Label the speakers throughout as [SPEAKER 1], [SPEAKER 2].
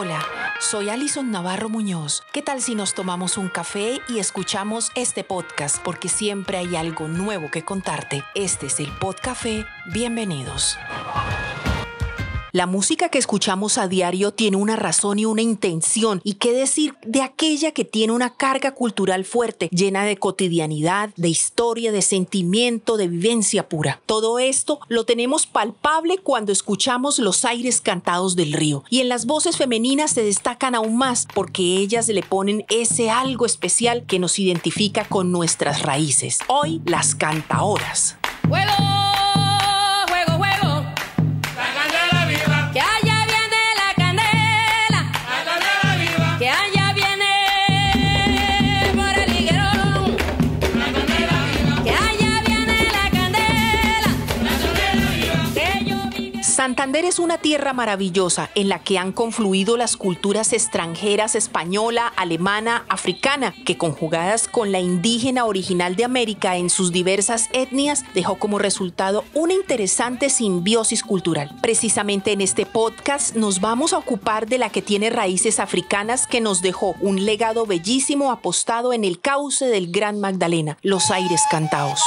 [SPEAKER 1] Hola, soy Alison Navarro Muñoz. ¿Qué tal si nos tomamos un café y escuchamos este podcast? Porque siempre hay algo nuevo que contarte. Este es el Podcafé. Bienvenidos. La música que escuchamos a diario tiene una razón y una intención. ¿Y qué decir de aquella que tiene una carga cultural fuerte, llena de cotidianidad, de historia, de sentimiento, de vivencia pura? Todo esto lo tenemos palpable cuando escuchamos los aires cantados del río. Y en las voces femeninas se destacan aún más porque ellas le ponen ese algo especial que nos identifica con nuestras raíces. Hoy, las cantaoras. Santander es una tierra maravillosa en la que han confluido las culturas extranjeras española, alemana, africana, que conjugadas con la indígena original de América en sus diversas etnias dejó como resultado una interesante simbiosis cultural. Precisamente en este podcast nos vamos a ocupar de la que tiene raíces africanas que nos dejó un legado bellísimo apostado en el cauce del Gran Magdalena, los aires cantaos.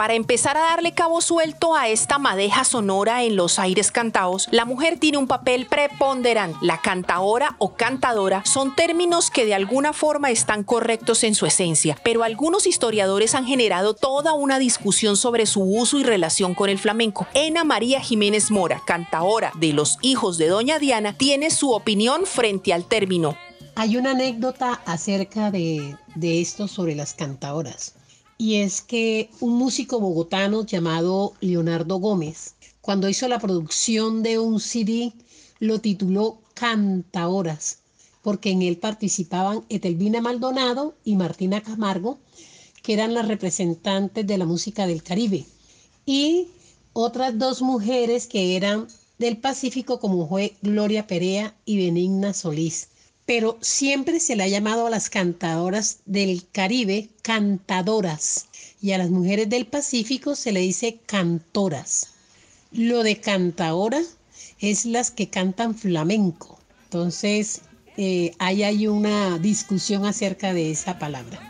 [SPEAKER 1] Para empezar a darle cabo suelto a esta madeja sonora en los aires cantados, la mujer tiene un papel preponderante. La cantaora o cantadora son términos que de alguna forma están correctos en su esencia, pero algunos historiadores han generado toda una discusión sobre su uso y relación con el flamenco. Ena María Jiménez Mora, cantaora de los hijos de Doña Diana, tiene su opinión frente al término.
[SPEAKER 2] Hay una anécdota acerca de, de esto sobre las cantadoras y es que un músico bogotano llamado Leonardo Gómez, cuando hizo la producción de un CD, lo tituló Cantaoras, porque en él participaban Etelvina Maldonado y Martina Camargo, que eran las representantes de la música del Caribe, y otras dos mujeres que eran del Pacífico, como fue Gloria Perea y Benigna Solís pero siempre se le ha llamado a las cantadoras del Caribe cantadoras y a las mujeres del Pacífico se le dice cantoras. Lo de cantadora es las que cantan flamenco. Entonces, eh, ahí hay una discusión acerca de esa palabra.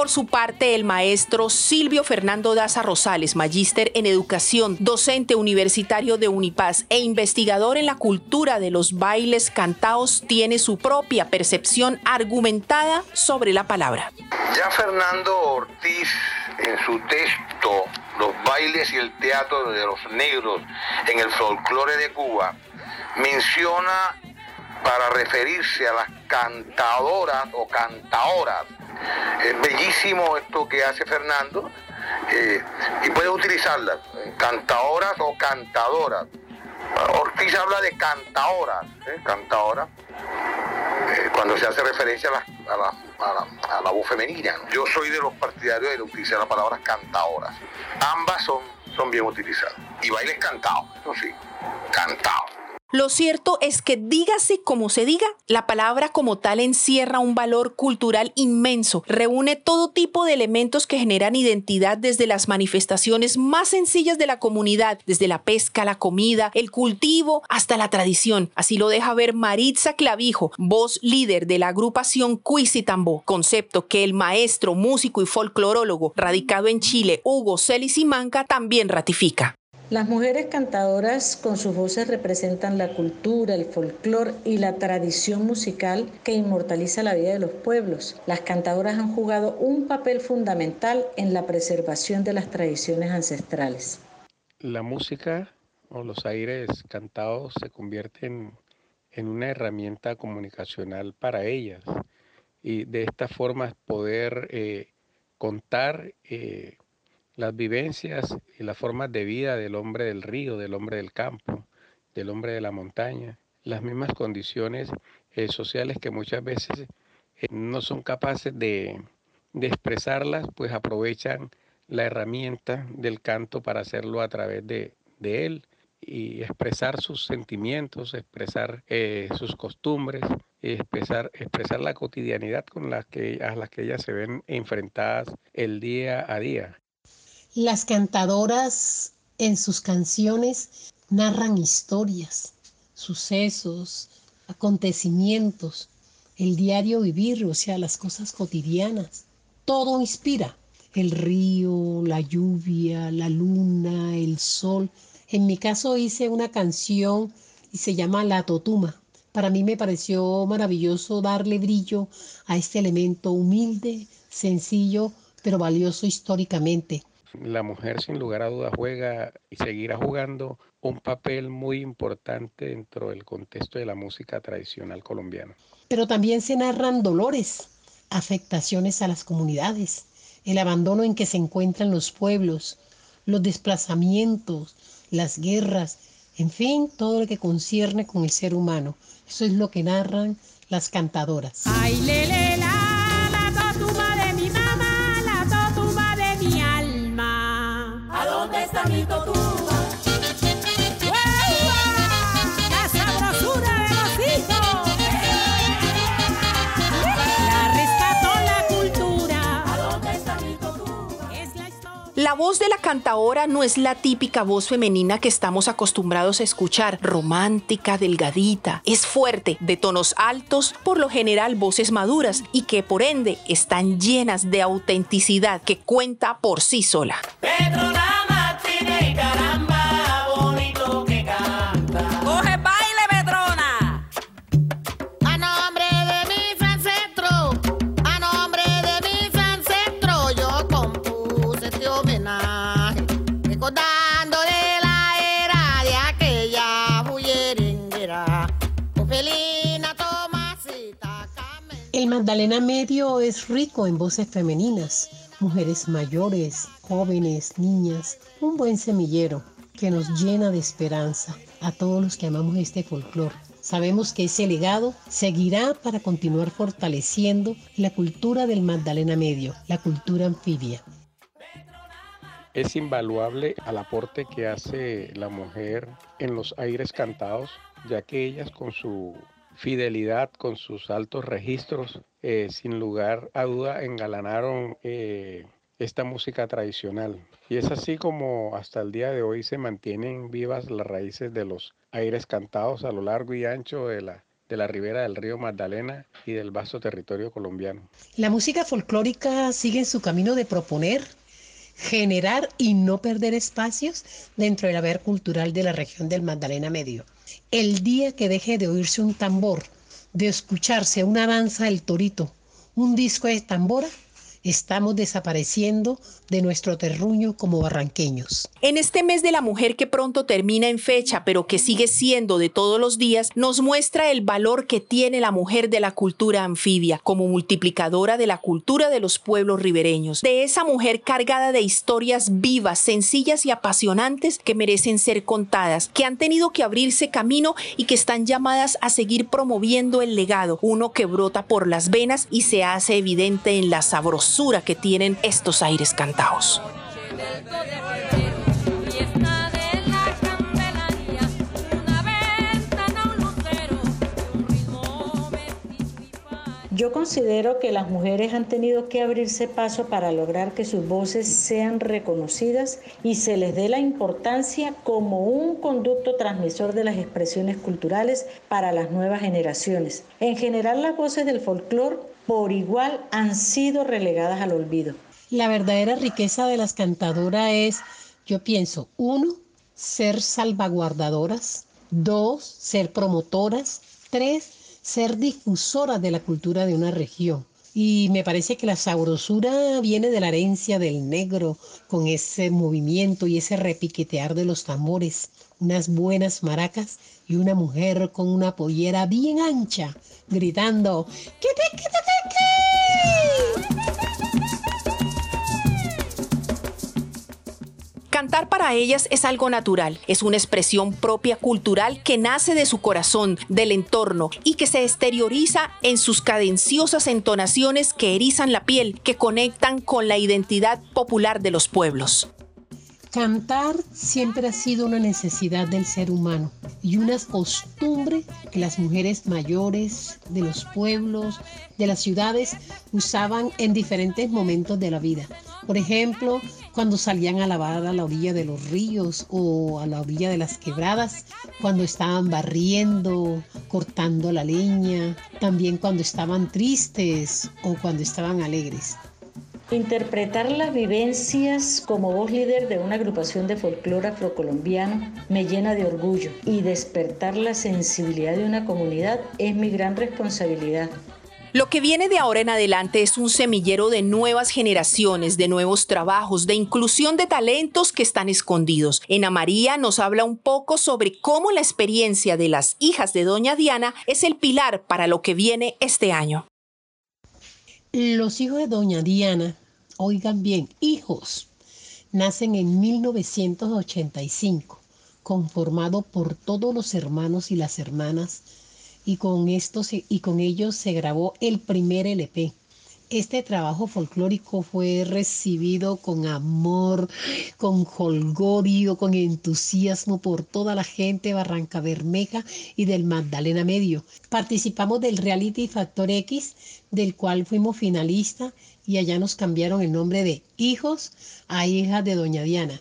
[SPEAKER 1] Por su parte, el maestro Silvio Fernando Daza Rosales, magíster en educación, docente universitario de Unipaz e investigador en la cultura de los bailes cantados, tiene su propia percepción argumentada sobre la palabra.
[SPEAKER 3] Ya Fernando Ortiz, en su texto Los bailes y el teatro de los negros en el folclore de Cuba, menciona para referirse a las cantadoras o cantaoras es bellísimo esto que hace Fernando eh, y puede utilizarlas, cantadoras o cantadoras. Ortiz habla de cantaoras, ¿eh? cantaoras, eh, cuando se hace referencia a la, voz femenina. Yo soy de los partidarios de utilizar las palabras cantaoras. Ambas son, son bien utilizadas. Y bailes cantados, eso sí, cantados.
[SPEAKER 1] Lo cierto es que dígase como se diga, la palabra como tal encierra un valor cultural inmenso, reúne todo tipo de elementos que generan identidad desde las manifestaciones más sencillas de la comunidad, desde la pesca, la comida, el cultivo, hasta la tradición. Así lo deja ver Maritza Clavijo, voz líder de la agrupación Cuisitambó, concepto que el maestro, músico y folclorólogo radicado en Chile, Hugo Celis y Manca, también ratifica.
[SPEAKER 4] Las mujeres cantadoras con sus voces representan la cultura, el folclore y la tradición musical que inmortaliza la vida de los pueblos. Las cantadoras han jugado un papel fundamental en la preservación de las tradiciones ancestrales.
[SPEAKER 5] La música o los aires cantados se convierten en una herramienta comunicacional para ellas y de esta forma poder eh, contar eh, las vivencias y las formas de vida del hombre del río, del hombre del campo, del hombre de la montaña, las mismas condiciones eh, sociales que muchas veces eh, no son capaces de, expresarlas, pues aprovechan la herramienta del canto para hacerlo a través de, él. y, expresar sus sentimientos, expresar eh, sus costumbres, expresar, expresar la cotidianidad con la que, a las que ellas se ven enfrentadas el día a día.
[SPEAKER 2] Las cantadoras en sus canciones narran historias, sucesos, acontecimientos, el diario vivir, o sea, las cosas cotidianas. Todo inspira. El río, la lluvia, la luna, el sol. En mi caso hice una canción y se llama La Totuma. Para mí me pareció maravilloso darle brillo a este elemento humilde, sencillo, pero valioso históricamente.
[SPEAKER 5] La mujer sin lugar a dudas juega y seguirá jugando un papel muy importante dentro del contexto de la música tradicional colombiana.
[SPEAKER 2] Pero también se narran dolores, afectaciones a las comunidades, el abandono en que se encuentran los pueblos, los desplazamientos, las guerras, en fin, todo lo que concierne con el ser humano. Eso es lo que narran las cantadoras.
[SPEAKER 6] Ay, le, la, La
[SPEAKER 1] voz de la cantaora no es la típica voz femenina que estamos acostumbrados a escuchar, romántica, delgadita, es fuerte, de tonos altos, por lo general voces maduras y que por ende están llenas de autenticidad que cuenta por sí sola.
[SPEAKER 2] El Magdalena Medio es rico en voces femeninas, mujeres mayores, jóvenes, niñas, un buen semillero que nos llena de esperanza a todos los que amamos este folclore. Sabemos que ese legado seguirá para continuar fortaleciendo la cultura del Magdalena Medio, la cultura anfibia.
[SPEAKER 5] Es invaluable al aporte que hace la mujer en los aires cantados, ya que ellas con su fidelidad con sus altos registros, eh, sin lugar a duda engalanaron eh, esta música tradicional. Y es así como hasta el día de hoy se mantienen vivas las raíces de los aires cantados a lo largo y ancho de la, de la ribera del río Magdalena y del vasto territorio colombiano.
[SPEAKER 2] La música folclórica sigue en su camino de proponer, generar y no perder espacios dentro del haber cultural de la región del Magdalena Medio. El día que deje de oírse un tambor, de escucharse una danza del torito, un disco de tambora, estamos desapareciendo de nuestro terruño como barranqueños.
[SPEAKER 1] En este mes de la mujer que pronto termina en fecha, pero que sigue siendo de todos los días, nos muestra el valor que tiene la mujer de la cultura anfibia como multiplicadora de la cultura de los pueblos ribereños, de esa mujer cargada de historias vivas, sencillas y apasionantes que merecen ser contadas, que han tenido que abrirse camino y que están llamadas a seguir promoviendo el legado, uno que brota por las venas y se hace evidente en la sabrosa que tienen estos aires cantados.
[SPEAKER 4] Yo considero que las mujeres han tenido que abrirse paso para lograr que sus voces sean reconocidas y se les dé la importancia como un conducto transmisor de las expresiones culturales para las nuevas generaciones. En general, las voces del folclore por igual han sido relegadas al olvido.
[SPEAKER 2] La verdadera riqueza de las cantadoras es, yo pienso, uno, ser salvaguardadoras, dos, ser promotoras, tres, ser difusoras de la cultura de una región. Y me parece que la sabrosura viene de la herencia del negro, con ese movimiento y ese repiquetear de los tambores, unas buenas maracas y una mujer con una pollera bien ancha, gritando, ¡Qué te,
[SPEAKER 1] Cantar para ellas es algo natural, es una expresión propia cultural que nace de su corazón, del entorno y que se exterioriza en sus cadenciosas entonaciones que erizan la piel, que conectan con la identidad popular de los pueblos.
[SPEAKER 2] Cantar siempre ha sido una necesidad del ser humano y una costumbre que las mujeres mayores de los pueblos, de las ciudades, usaban en diferentes momentos de la vida. Por ejemplo, cuando salían a lavar a la orilla de los ríos o a la orilla de las quebradas, cuando estaban barriendo, cortando la leña, también cuando estaban tristes o cuando estaban alegres.
[SPEAKER 4] Interpretar las vivencias como voz líder de una agrupación de folclore afrocolombiano me llena de orgullo y despertar la sensibilidad de una comunidad es mi gran responsabilidad.
[SPEAKER 1] Lo que viene de ahora en adelante es un semillero de nuevas generaciones, de nuevos trabajos, de inclusión de talentos que están escondidos. Ena María nos habla un poco sobre cómo la experiencia de las hijas de Doña Diana es el pilar para lo que viene este año.
[SPEAKER 2] Los hijos de Doña Diana oigan bien, hijos, nacen en 1985, conformado por todos los hermanos y las hermanas, y con, estos, y con ellos se grabó el primer LP. Este trabajo folclórico fue recibido con amor, con holgorio, con entusiasmo por toda la gente de Barranca Bermeja y del Magdalena Medio. Participamos del reality Factor X, del cual fuimos finalistas y allá nos cambiaron el nombre de Hijos a Hijas de Doña Diana.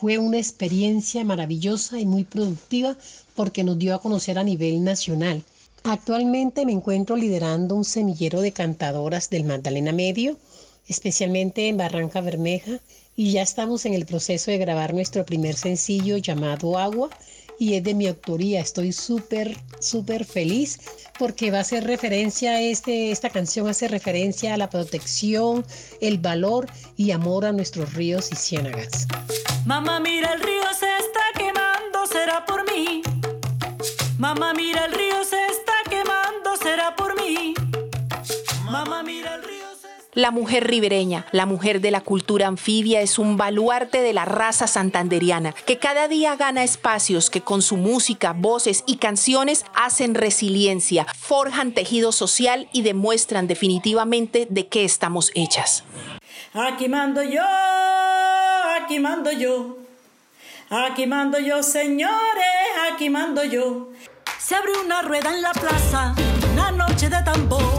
[SPEAKER 2] Fue una experiencia maravillosa y muy productiva porque nos dio a conocer a nivel nacional. Actualmente me encuentro liderando un semillero de cantadoras del Magdalena Medio, especialmente en Barranca Bermeja, y ya estamos en el proceso de grabar nuestro primer sencillo llamado Agua, y es de mi autoría. Estoy súper, súper feliz porque va a hacer referencia a este, esta canción, hace referencia a la protección, el valor y amor a nuestros ríos y ciénagas.
[SPEAKER 7] Mamá, mira el río se está quemando, será por mí. Mamá, mira el río se está
[SPEAKER 1] La mujer ribereña, la mujer de la cultura anfibia, es un baluarte de la raza santanderiana, que cada día gana espacios que con su música, voces y canciones hacen resiliencia, forjan tejido social y demuestran definitivamente de qué estamos hechas.
[SPEAKER 7] Aquí mando yo, aquí mando yo, aquí mando yo, señores, aquí mando yo. Se abre una rueda en la plaza, una noche de tambor.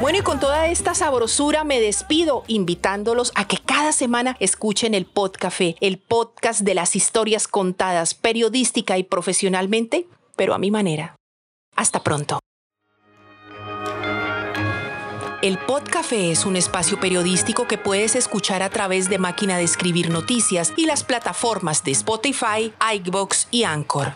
[SPEAKER 1] Bueno, y con toda esta sabrosura me despido invitándolos a que cada semana escuchen el Podcafé, el podcast de las historias contadas periodística y profesionalmente, pero a mi manera. Hasta pronto. El Podcafé es un espacio periodístico que puedes escuchar a través de máquina de escribir noticias y las plataformas de Spotify, iBox y Anchor.